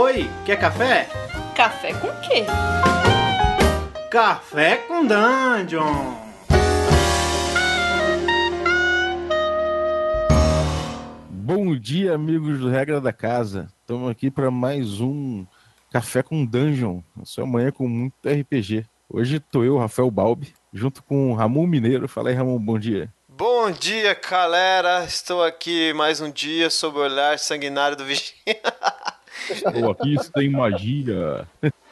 Oi, quer café? Café com quê? Café com Dungeon! Bom dia, amigos do Regra da Casa. Estamos aqui para mais um Café com Dungeon. Sua manhã com muito RPG. Hoje tô eu, Rafael Balbi, junto com o Ramon Mineiro. Fala aí, Ramon, bom dia. Bom dia, galera. Estou aqui mais um dia sob o olhar sanguinário do vigia. Estou aqui, tem magia.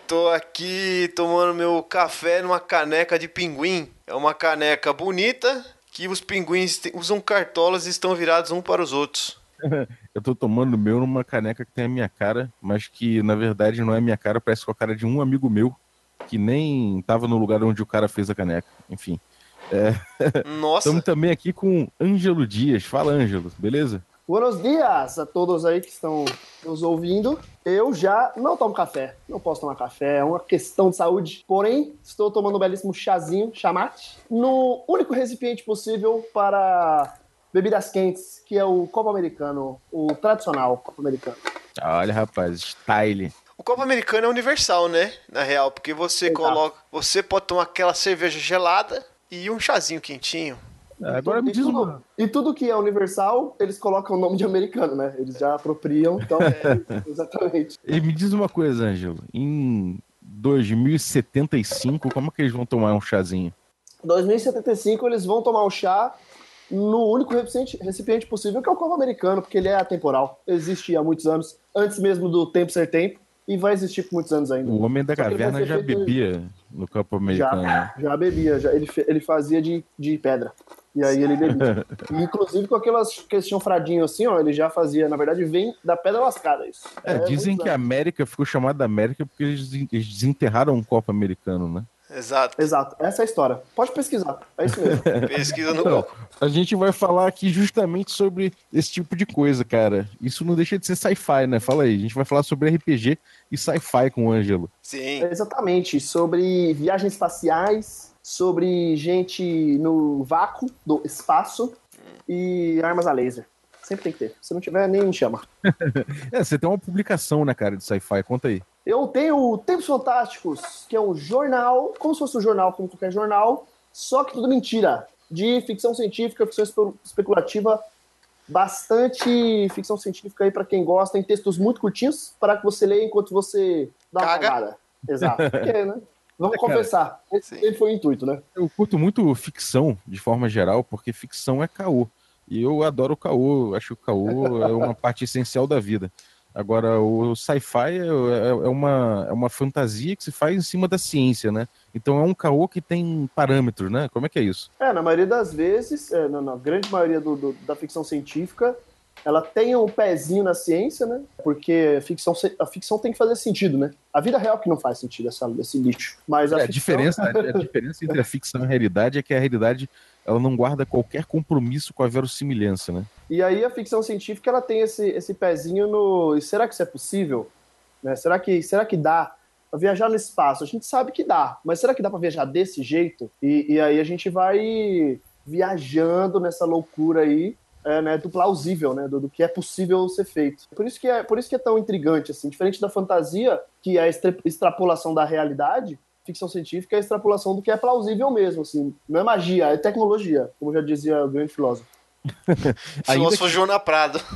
Tô aqui tomando meu café numa caneca de pinguim. É uma caneca bonita que os pinguins usam cartolas e estão virados um para os outros. Eu tô tomando o meu numa caneca que tem a minha cara, mas que na verdade não é a minha cara, parece com a cara de um amigo meu que nem tava no lugar onde o cara fez a caneca. Enfim. É... Nossa. Estamos também aqui com Ângelo Dias. Fala, Ângelo, beleza? Buenos dias a todos aí que estão nos ouvindo. Eu já não tomo café, não posso tomar café, é uma questão de saúde. Porém, estou tomando um belíssimo chazinho, chamate, no único recipiente possível para bebidas quentes, que é o copo americano, o tradicional copo americano. Olha, rapaz, style. O copo americano é universal, né? Na real, porque você Exato. coloca, você pode tomar aquela cerveja gelada e um chazinho quentinho. Agora me diz tudo, uma. e tudo que é universal, eles colocam o nome de americano, né? Eles já apropriam, então, exatamente. E me diz uma coisa, Ângelo. Em 2075, como é que eles vão tomar um chazinho? 2075 eles vão tomar o chá no único recipiente, possível, que é o copo americano, porque ele é atemporal. Existe há muitos anos, antes mesmo do tempo ser tempo, e vai existir por muitos anos ainda. O homem da caverna já feito- bebia no campo americano. né? Já, já bebia, já, ele, ele fazia de, de pedra. E aí ele bebia. Inclusive com aquelas que chanfradinho assim, ó, ele já fazia, na verdade, vem da pedra lascada isso. É, dizem muitos que a. América ficou chamada América porque eles des- eles desenterraram um copo americano, né? Exato. Exato, essa é a história. Pode pesquisar, é isso mesmo. Pesquisa no Então, a gente vai falar aqui justamente sobre esse tipo de coisa, cara. Isso não deixa de ser sci-fi, né? Fala aí. A gente vai falar sobre RPG e sci-fi com o Ângelo. Sim. Exatamente, sobre viagens espaciais, sobre gente no vácuo do espaço e armas a laser. Sempre tem que ter. Se não tiver, nem me chama. É, você tem uma publicação, né, cara, de sci-fi. Conta aí. Eu tenho o Tempos Fantásticos, que é um jornal, como se fosse um jornal, como qualquer jornal, só que tudo mentira. De ficção científica, ficção espe- especulativa, bastante ficção científica aí para quem gosta, tem textos muito curtinhos para que você leia enquanto você dá uma Caga. cagada. Exato. Porque, né? Vamos É, conversar. Esse Sim. foi o intuito, né? Eu curto muito ficção, de forma geral, porque ficção é caô. E eu adoro o caô, acho que o caô é uma parte essencial da vida. Agora, o sci-fi é, é- é uma, é uma fantasia que se faz em cima da ciência, né? Então é um caô que tem parâmetros, né? Como é que é isso? É, na maioria das vezes, é, na, na grande maioria do- do- da ficção científica, ela tem um pezinho na ciência, né? Porque a ficção, a ficção tem que fazer sentido, né? A vida real que não faz sentido, essa, esse lixo. Mas a, É, a, ficção- diferença, a diferença entre a ficção e a realidade é que a realidade ela não guarda qualquer compromisso com a verossimilhança, né? E aí a ficção científica ela tem esse, esse pezinho no. e Será que isso é possível? Né? Será, que, será que dá? Pra Viajar no espaço, a gente sabe que dá, mas será que dá para viajar desse jeito? E, e aí a gente vai viajando nessa loucura aí, é, né, do plausível, né, do, do que é possível ser feito. Por isso que é, por isso que é tão intrigante, assim, diferente da fantasia, que é a extra- extrapolação da realidade, ficção científica é a extrapolação do que é plausível mesmo, assim, não é magia, é tecnologia, como já dizia o grande filósofo. Filósofo Joana Prado.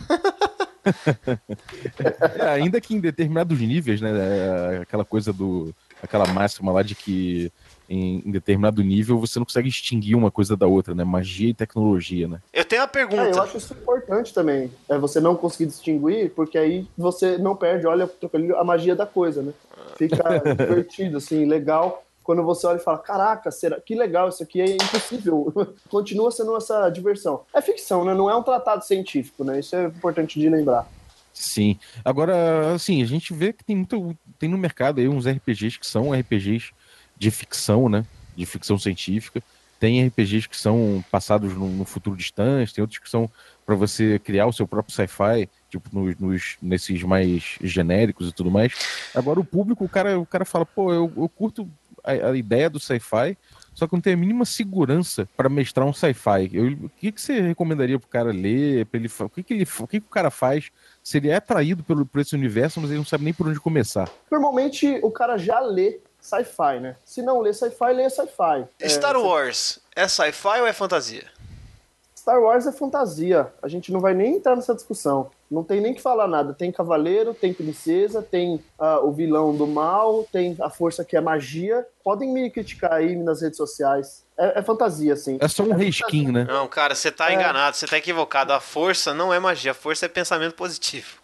É, ainda que em determinados níveis, né? é, Aquela coisa do. aquela máxima lá de que em, em determinado nível você não consegue extinguir uma coisa da outra, né? Magia e tecnologia, né? Eu tenho uma É, pergunta. eu acho isso importante também. É você não conseguir distinguir, porque aí você não perde, olha, a magia da coisa, né? Fica divertido, assim, legal. Quando você olha e fala, caraca, será que legal, isso aqui é impossível. Continua sendo essa diversão. É ficção, né? Não é um tratado científico, né? Isso é importante de lembrar. Sim. Agora, assim, a gente vê que tem muito. Tem no mercado aí uns RPGs que são RPGs de ficção, né? De ficção científica. Tem RPGs que são passados no, no futuro distante, tem outros que são para você criar o seu próprio sci-fi, tipo nos, nos- nesses mais genéricos e tudo mais. Agora o público, o cara, o cara fala, pô, eu, eu curto a, a ideia do sci-fi, só que não tem a mínima segurança para mestrar um sci-fi. O que, que você recomendaria pro cara ler? Pra ele, o que, que, ele, o que, que o cara faz se ele é atraído pelo, por esse universo, mas ele não sabe nem por onde começar? Normalmente o cara já lê sci-fi, né? Se não lê sci-fi, lê sci-fi. Star é, Wars é sci-fi ou é fantasia? Star Wars é fantasia. A gente não vai nem entrar nessa discussão. Não tem nem que falar nada. Tem cavaleiro, tem princesa, tem uh, o vilão do mal, tem a força que é magia. Podem me criticar aí nas redes sociais. É, é fantasia, sim. É só um reskin, né? Não, cara, você tá É. enganado, você tá equivocado. A força não é magia, a força é pensamento positivo.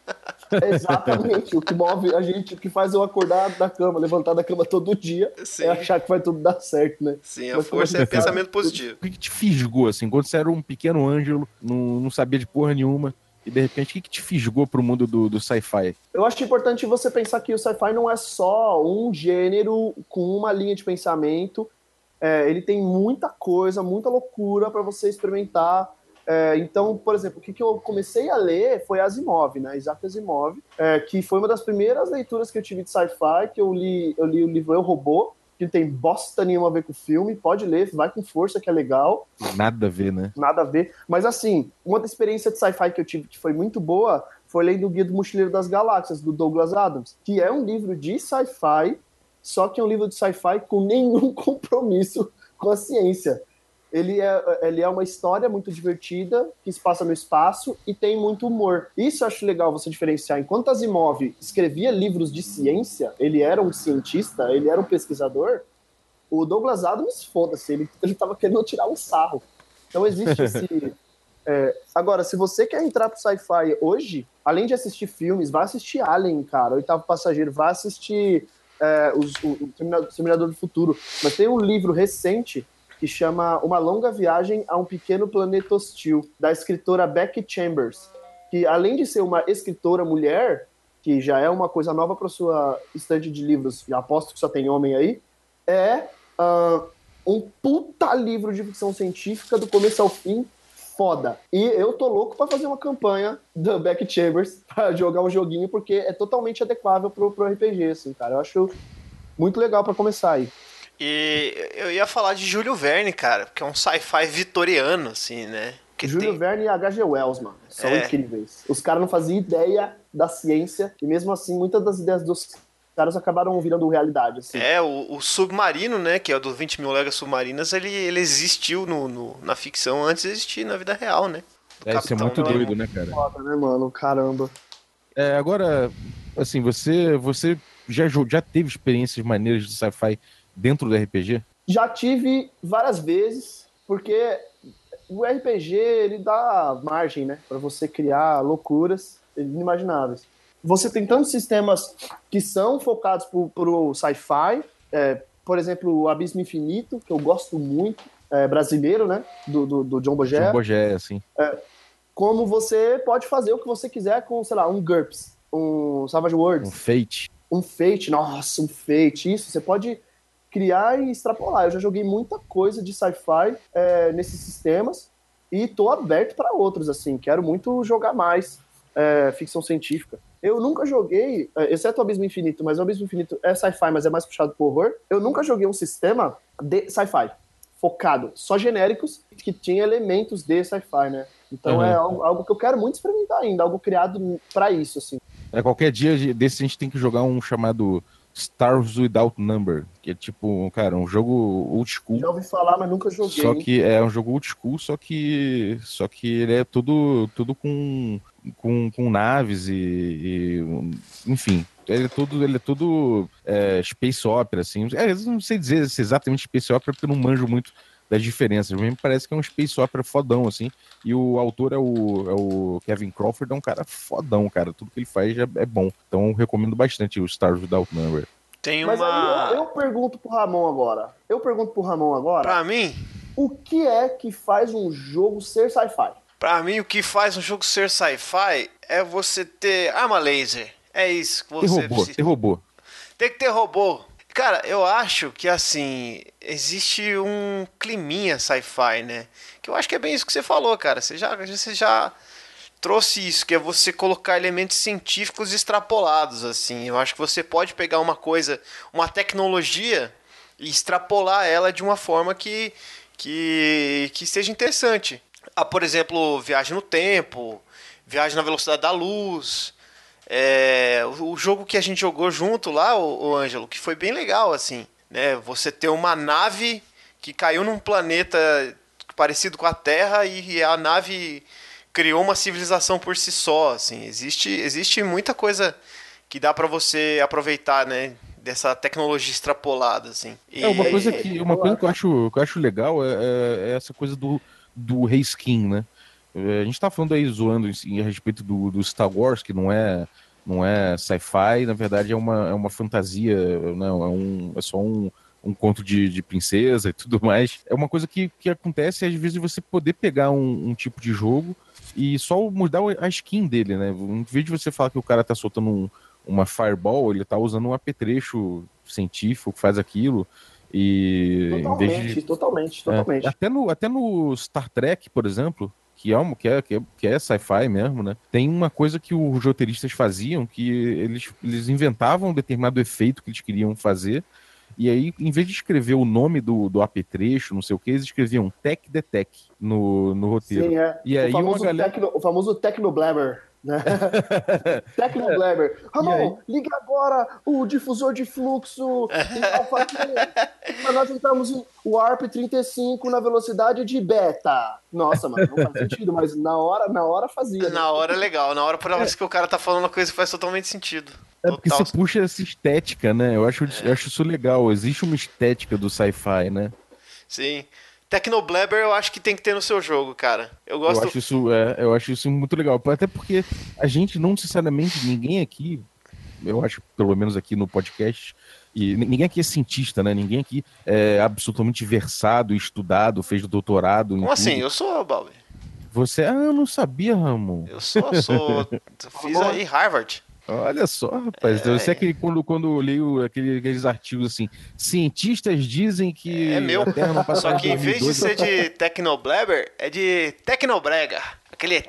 É exatamente o que move a gente, o que faz eu acordar da cama, levantar da cama todo dia, Sim. é achar que vai tudo dar certo, né? Sim, a Mas como força é pensamento positivo. O que, que te fisgou, assim? Quando você era um pequeno ângelo, não, não sabia de porra nenhuma, e de repente, o que, que te fisgou pro mundo do, do sci-fi? Eu acho importante você pensar que o sci-fi não é só um gênero com uma linha de pensamento. É, ele tem muita coisa, muita loucura para você experimentar. É, então, por exemplo, o que, que eu comecei a ler foi Asimov, né? Isaac Asimov, é, que foi uma das primeiras leituras que eu tive de sci-fi, que eu li, eu li o livro Eu, Robô, que não tem bosta nenhuma a ver com o filme. Pode ler, vai com força, que é legal Nada a ver, né? nada a ver. Mas assim, uma das experiências de sci-fi que eu tive que foi muito boa foi lendo o Guia do Mochileiro das Galáxias, do Douglas Adams, que é um livro de sci-fi, só que é um livro de sci-fi com nenhum compromisso com a ciência. Ele é, ele é uma história muito divertida, que se passa no espaço e tem muito humor. Isso eu acho legal você diferenciar. Enquanto Asimov escrevia livros de ciência, ele era um cientista, ele era um pesquisador, o Douglas Adams, foda-se, ele, ele tava querendo tirar um sarro. Então existe esse. é, agora, se você quer entrar pro sci-fi hoje, além de assistir filmes, vai assistir Alien, cara, Oitavo Passageiro, vai assistir é, os, o, o Terminador, do Futuro. Mas tem um livro recente que chama Uma Longa Viagem a um Pequeno Planeta Hostil, da escritora Becky Chambers, que além de ser uma escritora mulher, que já é uma coisa nova para sua estante de livros, aposto que só tem homem aí, é ah, um puta livro de ficção científica do começo ao fim, foda. E eu tô louco pra fazer uma campanha da Beck Chambers pra jogar um joguinho, porque é totalmente adequável pro, pro RPG, assim, cara. Eu acho muito legal pra começar aí. E eu ia falar de Júlio Verne, cara, que é um sci-fi vitoriano, assim, né? Que Júlio tem... Verne e H.G. Wells, mano, são É. incríveis. Os caras não faziam ideia da ciência, e mesmo assim, muitas das ideias dos caras acabaram virando realidade, assim. É, o, o Submarino, né, que é o do 20 mil léguas submarinas, ele, ele existiu no, no- na ficção antes de existir na vida real, né? Do Deve ser Capitão muito doido, né, cara? Foda, né, mano? Caramba. É, agora, assim, você, você já, já teve experiências maneiras de sci-fi dentro do RPG? Já tive várias vezes, porque o RPG ele dá margem, né, para você criar loucuras inimagináveis. Você tem tantos sistemas que são focados pro, pro sci-fi, é, por exemplo, o Abismo Infinito, que eu gosto muito, é, brasileiro, né, do, do, do John Bogé, John Bogé, assim. como você pode fazer o que você quiser com, sei lá, um GURPS, um Savage Um Worlds, Fate. um Fate, nossa, um Fate, isso, você pode criar e extrapolar. Eu já joguei muita coisa de sci-fi é, nesses sistemas e tô aberto para outros, assim, quero muito jogar mais é, ficção científica. Eu nunca joguei, é, exceto o Abismo Infinito, mas o Abismo Infinito é sci-fi, mas é mais puxado pro horror. Eu nunca joguei um sistema de sci-fi, focado, só genéricos, que tinha elementos de sci-fi, né? Então Uhum. é algo, algo que eu quero muito experimentar ainda, algo criado para isso, assim. É, qualquer dia de- desse a gente tem que jogar um chamado Stars Without Number, que é tipo, cara, um jogo old school. Já ouvi falar, mas nunca joguei. Só que é um jogo old school, só que só que ele é tudo tudo com com, com naves e, e, enfim, ele é tudo ele é tudo é, space opera assim. É, eu não sei dizer se é exatamente space opera porque eu não manjo muito das diferenças. Mas me parece que é um space opera fodão assim. E o autor é o, é o Kevin Crawford, é um cara fodão, cara. Tudo que ele faz é, é bom. Então eu recomendo bastante o Stars Without Number. Tem Mas uma. aí eu, eu pergunto pro Ramon agora. Eu pergunto pro Ramon agora. Pra mim, O que é que faz um jogo ser sci-fi? pra mim, o que faz um jogo ser sci-fi é você ter arma laser. É isso que Tem você robô, precisa. tem robô. Tem que ter robô. Cara, eu acho que assim, existe um climinha sci-fi, né? Que eu acho que é bem isso que você falou, cara. Você já, você já trouxe isso, que é você colocar elementos científicos extrapolados, assim. Eu acho que você pode pegar uma coisa, uma tecnologia e extrapolar ela de uma forma que, que, que seja interessante. Ah, por exemplo, viagem no tempo, viagem na velocidade da luz. É, o jogo que a gente jogou junto lá, o, o Ângelo, que foi bem legal, assim, né? Você ter uma nave que caiu num planeta parecido com a Terra e a nave criou uma civilização por si só, assim. Existe, existe muita coisa que dá para você aproveitar, né? Dessa tecnologia extrapolada, assim. E... É, uma coisa que, uma coisa que eu acho, que eu acho legal é, é, é essa coisa do, do reskin, né? É, a gente tá falando aí zoando assim, a respeito do, do Star Wars, que não é não é sci-fi, na verdade é uma, é uma fantasia, não, é, um, é só um, um conto de, de princesa e tudo mais. É uma coisa que, que acontece às vezes você poder pegar um, um tipo de jogo e só mudar a skin dele, né? Em vez de você falar que o cara tá soltando um, uma fireball, ele tá usando um apetrecho científico que faz aquilo. E totalmente, de, totalmente, totalmente. É, até, no, até no Star Trek, por exemplo, que é, que é, que é, que é sci-fi mesmo, né? Tem uma coisa que os roteiristas faziam, que eles, eles inventavam um determinado efeito que eles queriam fazer, e aí, em vez de escrever o nome do, do apetrecho, não sei o que, eles escreviam Tech the Tech no, no roteiro. Sim, é. E aí o famoso, galera... tecno, o famoso. Né? Tecnoblabber. Ramon, aí... liga agora o difusor de fluxo para nós entrarmos em Warp 35 na velocidade de beta. Nossa, mano, não faz sentido, mas na hora, na hora fazia. Né? Na hora é legal, na hora por é. que o cara tá falando uma coisa que faz totalmente sentido. É porque Total. você puxa essa estética, né? Eu acho, eu acho isso legal. Existe uma estética do sci-fi, né? Sim. Tecnoblabber eu acho que tem que ter no seu jogo, cara. Eu gosto. Eu acho isso, é, eu acho isso muito legal. Até porque a gente não necessariamente, ninguém aqui, eu acho, pelo menos aqui no podcast, e ninguém aqui é cientista, né? Ninguém aqui é absolutamente versado, estudado, fez doutorado. Como assim? Eu sou, Balbi. Você, ah, eu não sabia, Ramon. Eu sou, sou. fiz aí Harvard. Olha só, rapaz. É, eu sei que quando, quando eu leio aquele, aqueles artigos assim, cientistas dizem que. É meu. Só que em vez de ser de Tecnoblabber, é de Tecnobrega. Aquele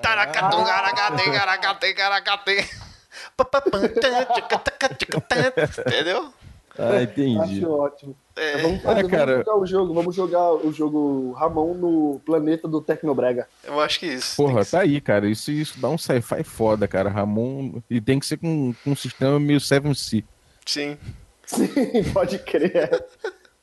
Entendeu? Ah, entendi. Acho ótimo. É, vamos, fazer, é, cara... vamos jogar o jogo, vamos jogar o jogo Ramon no planeta do Tecnobrega. Eu acho que isso. Porra, que tá aí, cara. Isso, isso dá um sci-fi foda, cara. Ramon. E tem que ser com, com um sistema meio 7C. Sim. Sim, pode crer.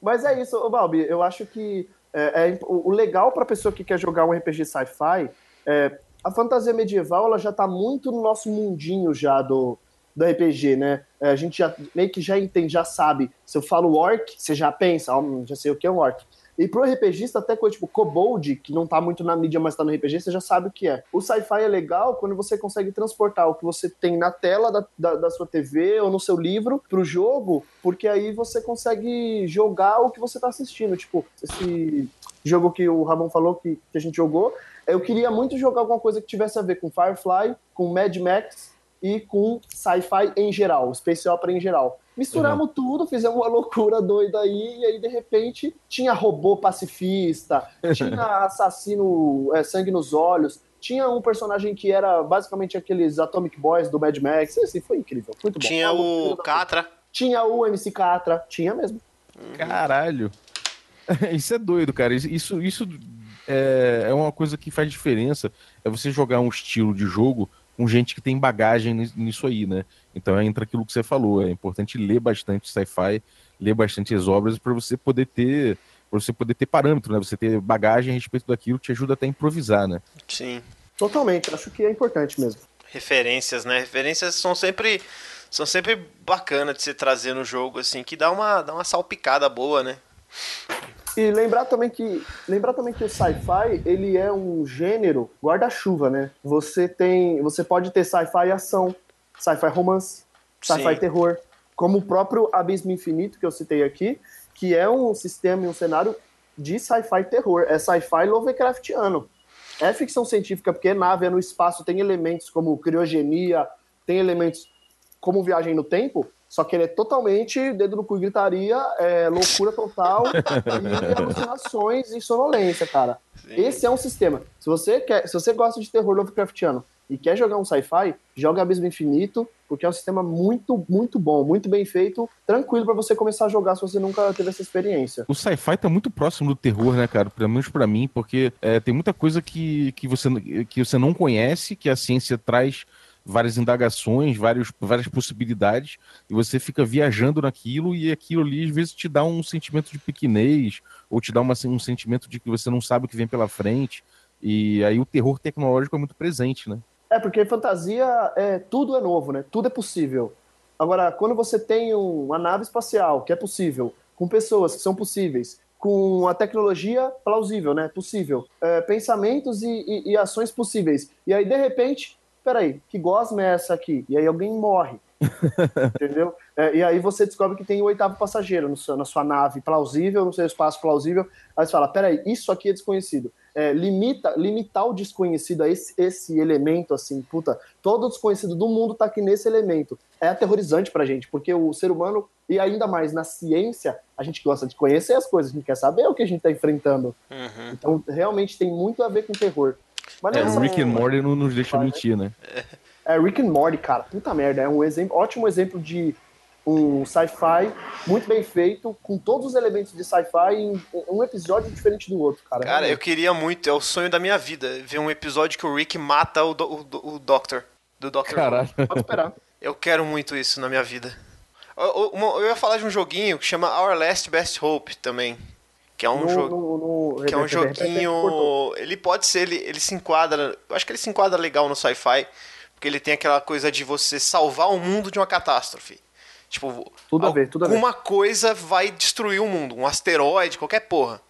Mas é isso, ô Balbi. Eu acho que é, é o legal pra pessoa que quer jogar um RPG sci-fi é. A fantasia medieval ela já tá muito no nosso mundinho já do, do RPG, né? É, a gente já meio que já entende, já sabe. Se eu falo orc, você já pensa, oh, já sei o que é um orc. E pro RPGista, até coisa tipo Kobold, que não tá muito na mídia, mas tá no RPG, você já sabe o que é. O sci-fi é legal quando você consegue transportar o que você tem na tela da, da, da, sua TV ou no seu livro pro jogo, porque aí você consegue jogar o que você tá assistindo. Tipo, esse jogo que o Ramon falou que, que a gente jogou, eu queria muito jogar alguma coisa que tivesse a ver com Firefly, com Mad Max e com sci-fi em geral, space opera em geral. Misturamos uhum. tudo, fizemos uma loucura doida aí, e aí de repente tinha robô pacifista, tinha assassino é, sangue nos olhos, tinha um personagem que era basicamente aqueles Atomic Boys do Mad Max, assim, foi incrível, muito bom. Tinha o Catra. Tinha o MC Catra, tinha mesmo. Caralho. Isso é doido, cara. Isso, isso é, é uma coisa que faz diferença. É você jogar um estilo de jogo com gente que tem bagagem nisso aí, né? Então entra aquilo que você falou, é importante ler bastante sci-fi, ler bastante as obras para você poder ter para você poder ter parâmetro, né? Você ter bagagem a respeito daquilo te ajuda até a improvisar, né? Sim. Totalmente, acho que é importante mesmo. Referências, né? Referências são sempre são sempre bacanas de se trazer no jogo assim, que dá uma dá uma salpicada boa, né? E lembrar também que lembrar também que o sci-fi ele é um gênero guarda-chuva, né? Você tem, você pode ter sci-fi ação, sci-fi romance, sci-fi terror, como o próprio Abismo Infinito que eu citei aqui, que é um sistema e um cenário de sci-fi terror, é sci-fi Lovecraftiano. É ficção científica porque nave é no espaço, tem elementos como criogenia, tem elementos como viagem no tempo, só que ele é totalmente dedo no cu e gritaria, é, loucura total e alucinações e sonolência, cara. Sim. Esse é um sistema. Se você quer, se você gosta de terror Lovecraftiano e quer jogar um sci-fi, joga Abismo Infinito, porque é um sistema muito, muito bom, muito bem feito, tranquilo para você começar a jogar se você nunca teve essa experiência. O sci-fi tá muito próximo do terror, né, cara? Pelo menos pra mim, porque é, tem muita coisa que, que, você, que você não conhece, que a ciência traz várias indagações, vários, várias possibilidades, e você fica viajando naquilo, e aquilo ali às vezes te dá um sentimento de pequenez, ou te dá uma, um sentimento de que você não sabe o que vem pela frente, e aí o terror tecnológico é muito presente, né? É, porque fantasia, é, tudo é novo, né? Tudo é possível. Agora, quando você tem uma nave espacial que é possível, com pessoas que são possíveis, com a tecnologia plausível, né? Possível, é, pensamentos e, e, e, ações possíveis. E aí, de repente, peraí, que gosma é essa aqui? E aí alguém morre. entendeu? É, e aí você descobre que tem o oitavo passageiro no seu, na sua nave plausível, no seu espaço plausível. Aí você fala, peraí, isso aqui é desconhecido é, limita, limitar o desconhecido a esse, esse elemento, assim, puta, todo o desconhecido do mundo tá aqui nesse elemento. É aterrorizante pra gente, porque o ser humano, e ainda mais na ciência, a gente gosta de conhecer as coisas, a gente quer saber o que a gente tá enfrentando. Uhum. Então, realmente tem muito a ver com terror. Mas é, o Rick and Morty não nos deixa mentir, né? É, Rick and Morty, cara, puta merda, é um exemplo, ótimo exemplo de um sci-fi muito bem feito, com todos os elementos de sci-fi em um episódio diferente do outro, cara. Cara, eu queria muito, é o sonho da minha vida, ver um episódio que o Rick mata o, do, o, o Doctor. Do Doctor. Caralho. Pode esperar. Eu quero muito isso na minha vida. Eu, eu, eu, ia falar de um joguinho que chama Our Last Best Hope também. Que é um jogo. Que é um joguinho. Ele pode ser, ele, ele se enquadra. Eu acho que ele se enquadra legal no sci-fi. Porque ele tem aquela coisa de você salvar o mundo de uma catástrofe. Tipo, tudo a ver, tudo alguma coisa vai destruir o mundo, um asteroide, qualquer porra.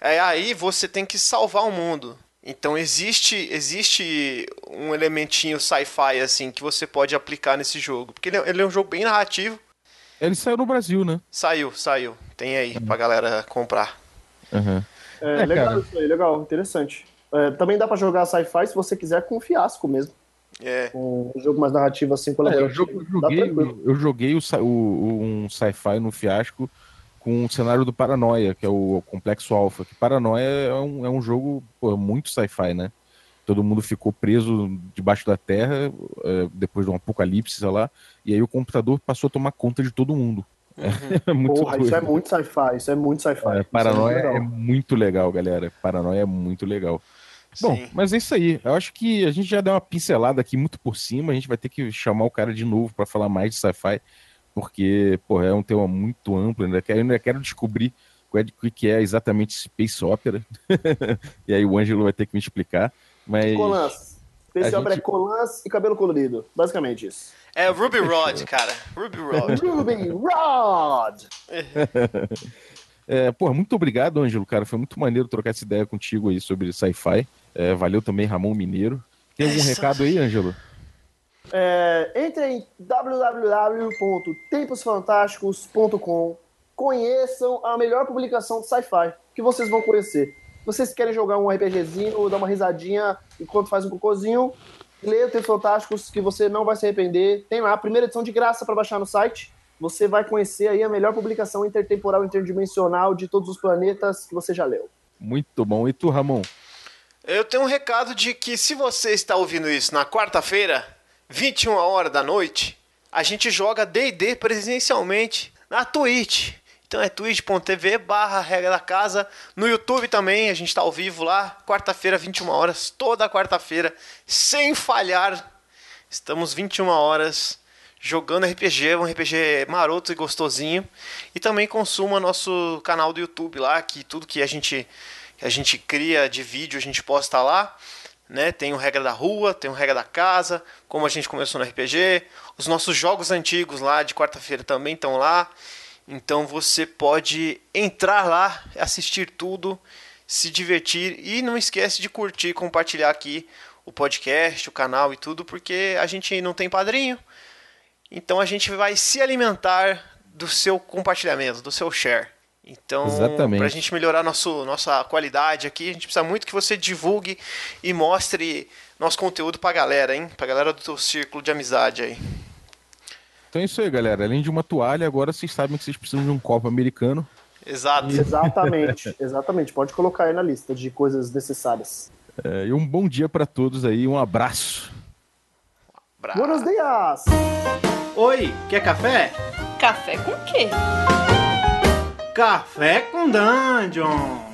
É, aí você tem que salvar o mundo. Então existe existe um elementinho sci-fi assim que você pode aplicar nesse jogo, porque ele é, ele é, um jogo bem narrativo. Ele saiu no Brasil, né? Saiu, saiu. Tem aí uhum. pra galera comprar. Uhum. É, é, legal cara. isso aí, legal, interessante. É, também dá para jogar sci-fi se você quiser com fiasco mesmo. É. Um jogo mais narrativo assim. É, eu, joguei, eu joguei o, o, um sci-fi no fiasco com o cenário do Paranoia, que é o Complexo Alpha. Que Paranoia é um, é um jogo pô, muito sci-fi, né? Todo mundo ficou preso debaixo da terra é, depois de um apocalipse, sei lá, e aí o computador passou a tomar conta de todo mundo. Uhum. É muito Porra, isso é muito sci-fi, isso é muito sci-fi. É, paranoia é, é, muito legal, galera. Paranoia é muito legal. Bom, Sim. mas é isso aí. Eu acho que a gente já deu uma pincelada aqui muito por cima. A gente vai ter que chamar o cara de novo para falar mais de sci-fi, porque, pô, é um tema muito amplo. Ainda quero, ainda quero descobrir o que é exatamente Space Opera. e aí o Ângelo vai ter que me explicar. Mas. Gente... Opera é colãs e cabelo colorido. Basicamente isso. É Ruby Rod, cara. Ruby Rod. Ruby Rod! É, porra, muito obrigado, Ângelo, cara. Foi muito maneiro trocar essa ideia contigo aí sobre sci-fi. É, valeu também, Ramon Mineiro. Tem algum recado aí, Ângelo? É, entre em www.temposfantásticos.com Conheçam a melhor publicação de sci-fi que vocês vão conhecer. Se vocês querem jogar um RPGzinho ou dar uma risadinha enquanto faz um cocôzinho, leia o Tempos Fantásticos que você não vai se arrepender. Tem lá a primeira edição de graça para baixar no site. Você vai conhecer aí a melhor publicação intertemporal interdimensional de todos os planetas que você já leu. Muito bom. E tu, Ramon? Eu tenho um recado de que se você está ouvindo isso na quarta-feira, 21 horas da noite, a gente joga D&D presencialmente na Twitch. Então é twitch.tv barra regra da casa. No YouTube também, a gente está ao vivo lá, quarta-feira, 21 horas, toda quarta-feira, sem falhar. Estamos 21 horas jogando RPG, um RPG maroto e gostosinho. E também consuma nosso canal do YouTube lá, que tudo que a gente que a gente cria de vídeo, a gente posta lá. Né? Tem o Regra da Rua, tem o Regra da Casa, como a gente começou no RPG. Os nossos jogos antigos lá de quarta-feira também estão lá. Então você pode entrar lá, assistir tudo, se divertir e não esquece de curtir e compartilhar aqui o podcast, o canal e tudo, porque a gente não tem padrinho. Então a gente vai se alimentar do seu compartilhamento, do seu share. Então, para a gente melhorar nosso, nossa qualidade aqui, a gente precisa muito que você divulgue e mostre nosso conteúdo para a galera, hein? Para a galera do seu círculo de amizade aí. Então é isso aí, galera. Além de uma toalha, agora vocês sabem que vocês precisam de um copo americano. Exato. Exatamente, exatamente. Pode colocar aí na lista de coisas necessárias. É, e um bom dia para todos aí, um abraço. Bra- Buenos dias! Oi, quer café? Café com quê? Café com Dungeon!